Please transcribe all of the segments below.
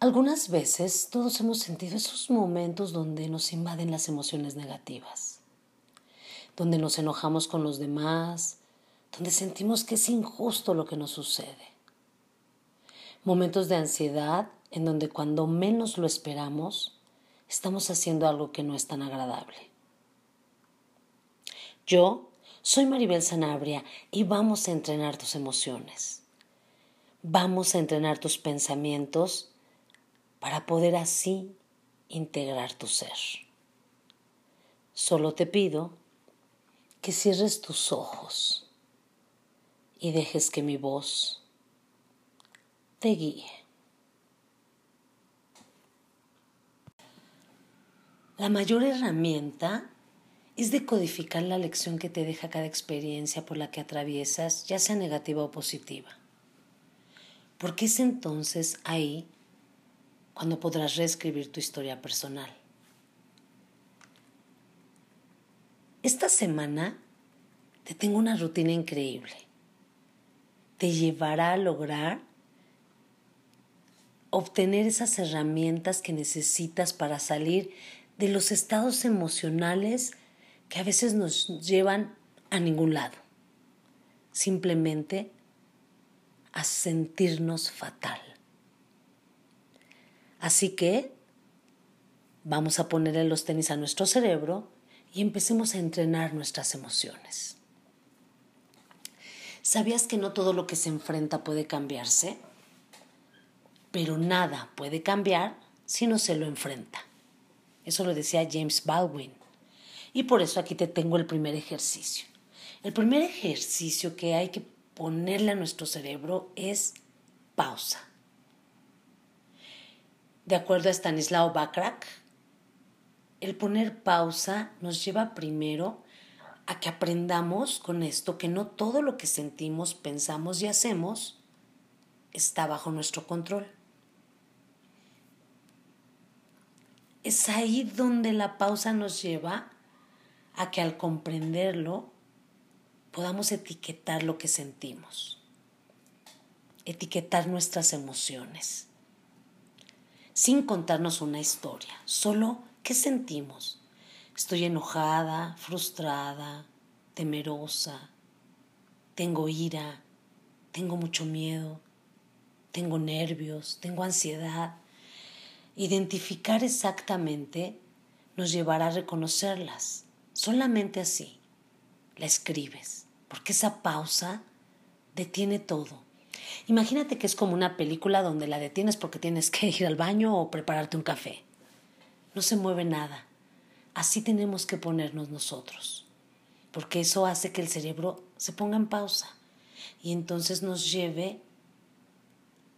Algunas veces todos hemos sentido esos momentos donde nos invaden las emociones negativas, donde nos enojamos con los demás, donde sentimos que es injusto lo que nos sucede. Momentos de ansiedad en donde cuando menos lo esperamos, estamos haciendo algo que no es tan agradable. Yo soy Maribel Sanabria y vamos a entrenar tus emociones. Vamos a entrenar tus pensamientos para poder así integrar tu ser. Solo te pido que cierres tus ojos y dejes que mi voz te guíe. La mayor herramienta es decodificar la lección que te deja cada experiencia por la que atraviesas, ya sea negativa o positiva. Porque es entonces ahí cuando podrás reescribir tu historia personal. Esta semana te tengo una rutina increíble. Te llevará a lograr obtener esas herramientas que necesitas para salir de los estados emocionales que a veces nos llevan a ningún lado. Simplemente a sentirnos fatal. Así que vamos a ponerle los tenis a nuestro cerebro y empecemos a entrenar nuestras emociones. ¿Sabías que no todo lo que se enfrenta puede cambiarse? Pero nada puede cambiar si no se lo enfrenta. Eso lo decía James Baldwin. Y por eso aquí te tengo el primer ejercicio. El primer ejercicio que hay que ponerle a nuestro cerebro es pausa. De acuerdo a Stanislao Backrack, el poner pausa nos lleva primero a que aprendamos con esto que no todo lo que sentimos, pensamos y hacemos está bajo nuestro control. Es ahí donde la pausa nos lleva a que al comprenderlo podamos etiquetar lo que sentimos, etiquetar nuestras emociones sin contarnos una historia, solo qué sentimos. Estoy enojada, frustrada, temerosa, tengo ira, tengo mucho miedo, tengo nervios, tengo ansiedad. Identificar exactamente nos llevará a reconocerlas. Solamente así la escribes, porque esa pausa detiene todo Imagínate que es como una película donde la detienes porque tienes que ir al baño o prepararte un café. No se mueve nada. Así tenemos que ponernos nosotros, porque eso hace que el cerebro se ponga en pausa y entonces nos lleve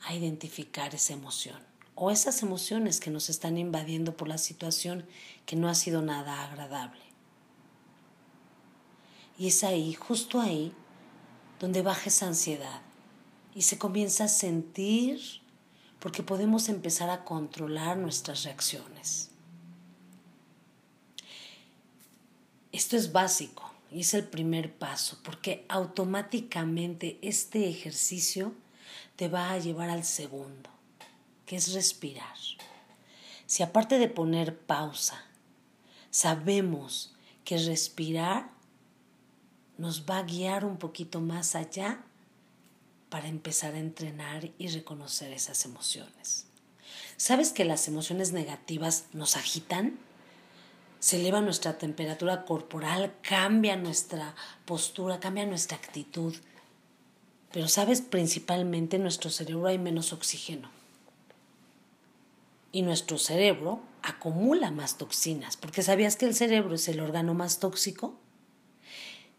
a identificar esa emoción o esas emociones que nos están invadiendo por la situación que no ha sido nada agradable. Y es ahí, justo ahí, donde baja esa ansiedad, y se comienza a sentir porque podemos empezar a controlar nuestras reacciones. Esto es básico y es el primer paso porque automáticamente este ejercicio te va a llevar al segundo, que es respirar. Si aparte de poner pausa, sabemos que respirar nos va a guiar un poquito más allá para empezar a entrenar y reconocer esas emociones. ¿Sabes que las emociones negativas nos agitan? Se eleva nuestra temperatura corporal, cambia nuestra postura, cambia nuestra actitud. Pero sabes, principalmente en nuestro cerebro hay menos oxígeno. Y nuestro cerebro acumula más toxinas, porque ¿sabías que el cerebro es el órgano más tóxico?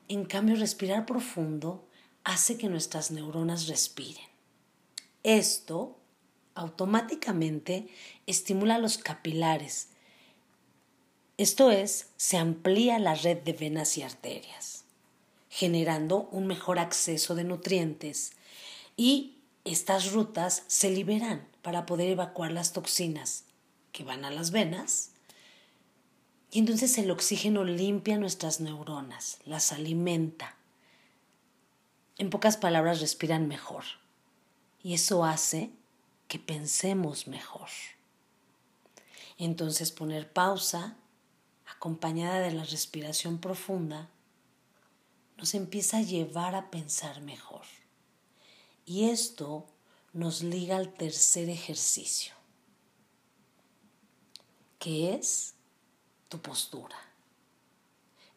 En cambio, respirar profundo hace que nuestras neuronas respiren. Esto automáticamente estimula los capilares. Esto es, se amplía la red de venas y arterias, generando un mejor acceso de nutrientes y estas rutas se liberan para poder evacuar las toxinas que van a las venas y entonces el oxígeno limpia nuestras neuronas, las alimenta en pocas palabras, respiran mejor. Y eso hace que pensemos mejor. Entonces poner pausa, acompañada de la respiración profunda, nos empieza a llevar a pensar mejor. Y esto nos liga al tercer ejercicio, que es tu postura.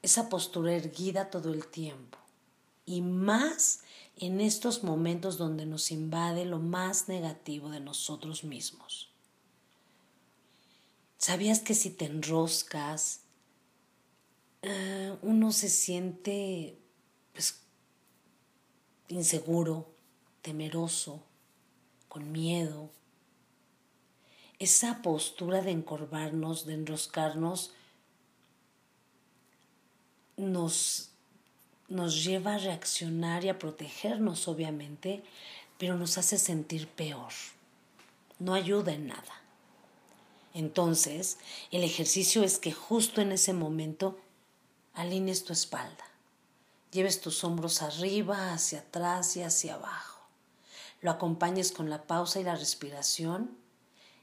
Esa postura erguida todo el tiempo. Y más en estos momentos donde nos invade lo más negativo de nosotros mismos. ¿Sabías que si te enroscas, eh, uno se siente pues, inseguro, temeroso, con miedo? Esa postura de encorvarnos, de enroscarnos, nos, nos lleva a reaccionar y a protegernos, obviamente, pero nos hace sentir peor. No ayuda en nada. Entonces, el ejercicio es que justo en ese momento alinees tu espalda, lleves tus hombros arriba, hacia atrás y hacia abajo. Lo acompañes con la pausa y la respiración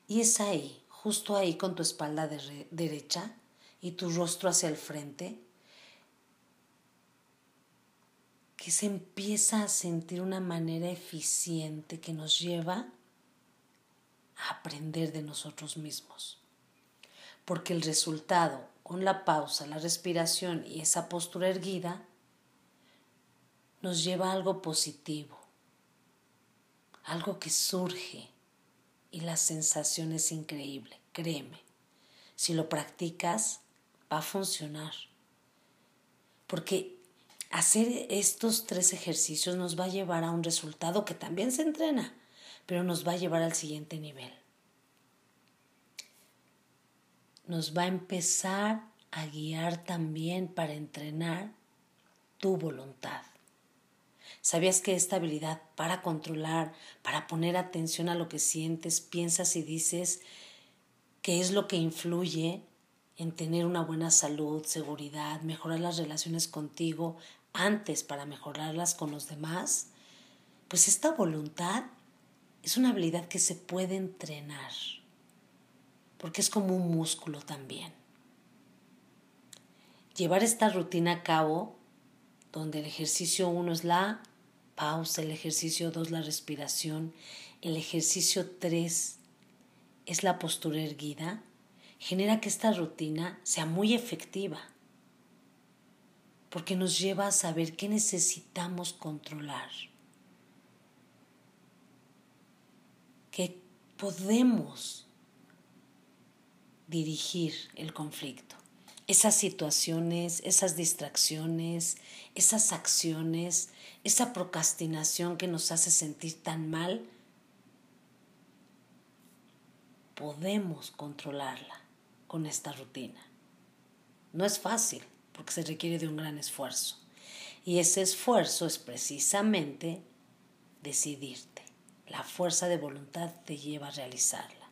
y es ahí, justo ahí con tu espalda derecha y tu rostro hacia el frente, que se empieza a sentir una manera eficiente que nos lleva a aprender de nosotros mismos. Porque el resultado, con la pausa, la respiración y esa postura erguida, nos lleva a algo positivo, algo que surge y la sensación es increíble, créeme. Si lo practicas, va a funcionar. Porque hacer estos tres ejercicios nos va a llevar a un resultado que también se entrena, pero nos va a llevar al siguiente nivel. Nos va a empezar a guiar también para entrenar tu voluntad. ¿Sabías que esta habilidad para controlar, para poner atención a lo que sientes, piensas y dices, que es lo que influye en tener una buena salud, seguridad, mejorar las relaciones contigo antes para mejorarlas con los demás? Pues esta voluntad es una habilidad que se puede entrenar, porque es como un músculo también. Llevar esta rutina a cabo, donde el ejercicio 1 es la pausa, el ejercicio 2 la respiración, el ejercicio 3 es la postura erguida, genera que esta rutina sea muy efectiva, porque nos lleva a saber qué necesitamos controlar que podemos dirigir el conflicto. Esas situaciones, esas distracciones, esas acciones, esa procrastinación que nos hace sentir tan mal, podemos controlarla con esta rutina. No es fácil porque se requiere de un gran esfuerzo. Y ese esfuerzo es precisamente decidirte. La fuerza de voluntad te lleva a realizarla.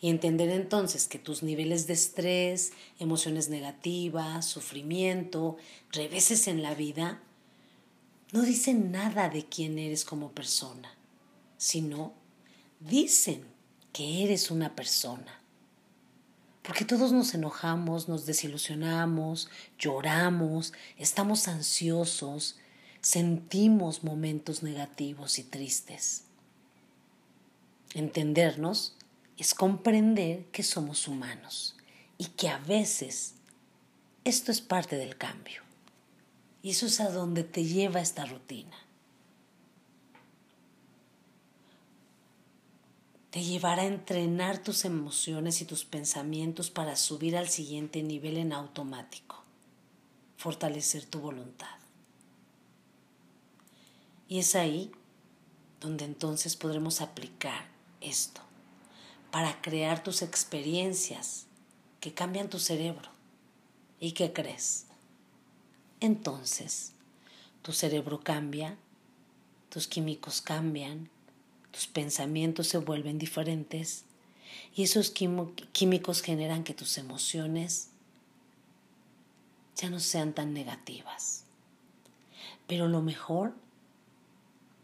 Y entender entonces que tus niveles de estrés, emociones negativas, sufrimiento, reveses en la vida, no dicen nada de quién eres como persona, sino dicen que eres una persona. Porque todos nos enojamos, nos desilusionamos, lloramos, estamos ansiosos, sentimos momentos negativos y tristes. Entendernos es comprender que somos humanos y que a veces esto es parte del cambio. Y eso es a donde te lleva esta rutina. Te llevará a entrenar tus emociones y tus pensamientos para subir al siguiente nivel en automático, fortalecer tu voluntad. Y es ahí donde entonces podremos aplicar esto, para crear tus experiencias que cambian tu cerebro. ¿Y qué crees? Entonces, tu cerebro cambia, tus químicos cambian, tus pensamientos se vuelven diferentes y esos químicos generan que tus emociones ya no sean tan negativas. Pero lo mejor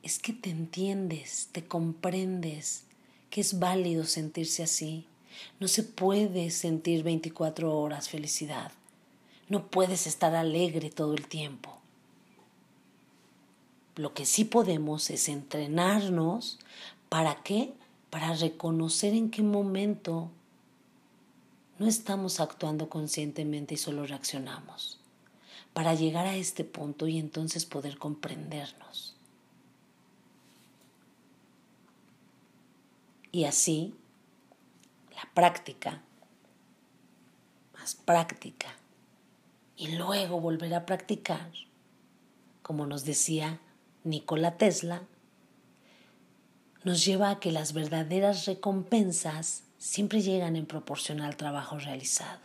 es que te entiendes, te comprendes, que es válido sentirse así. No se puede sentir 24 horas felicidad. No puedes estar alegre todo el tiempo. Lo que sí podemos es entrenarnos. ¿Para qué? Para reconocer en qué momento no estamos actuando conscientemente y solo reaccionamos. Para llegar a este punto y entonces poder comprendernos. Y así, la práctica, más práctica, y luego volver a practicar, como nos decía Nikola Tesla, nos lleva a que las verdaderas recompensas siempre llegan en proporción al trabajo realizado.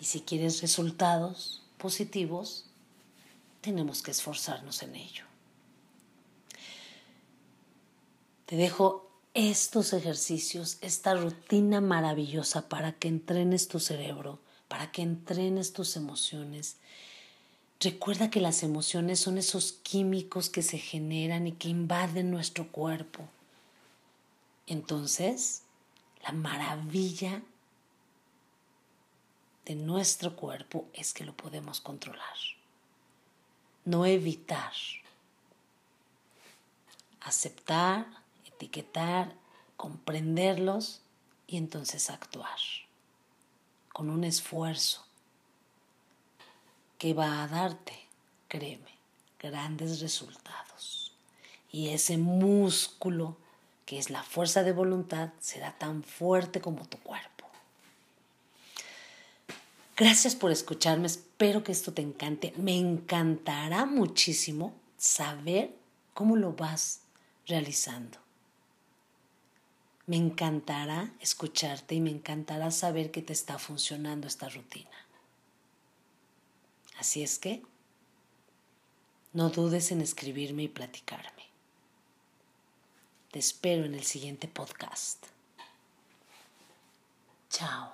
Y si quieres resultados positivos, tenemos que esforzarnos en ello. Te dejo estos ejercicios, esta rutina maravillosa para que entrenes tu cerebro, para que entrenes tus emociones Recuerda que las emociones son esos químicos que se generan y que invaden nuestro cuerpo. Entonces, la maravilla de nuestro cuerpo es que lo podemos controlar, no evitar, aceptar, etiquetar, comprenderlos y entonces actuar con un esfuerzo que va a darte, créeme, grandes resultados. Y ese músculo, que es la fuerza de voluntad, será tan fuerte como tu cuerpo. Gracias por escucharme, espero que esto te encante. Me encantará muchísimo saber cómo lo vas realizando. Me encantará escucharte y me encantará saber que te está funcionando esta rutina. Así es que no dudes en escribirme y platicarme. Te espero en el siguiente podcast. Chao.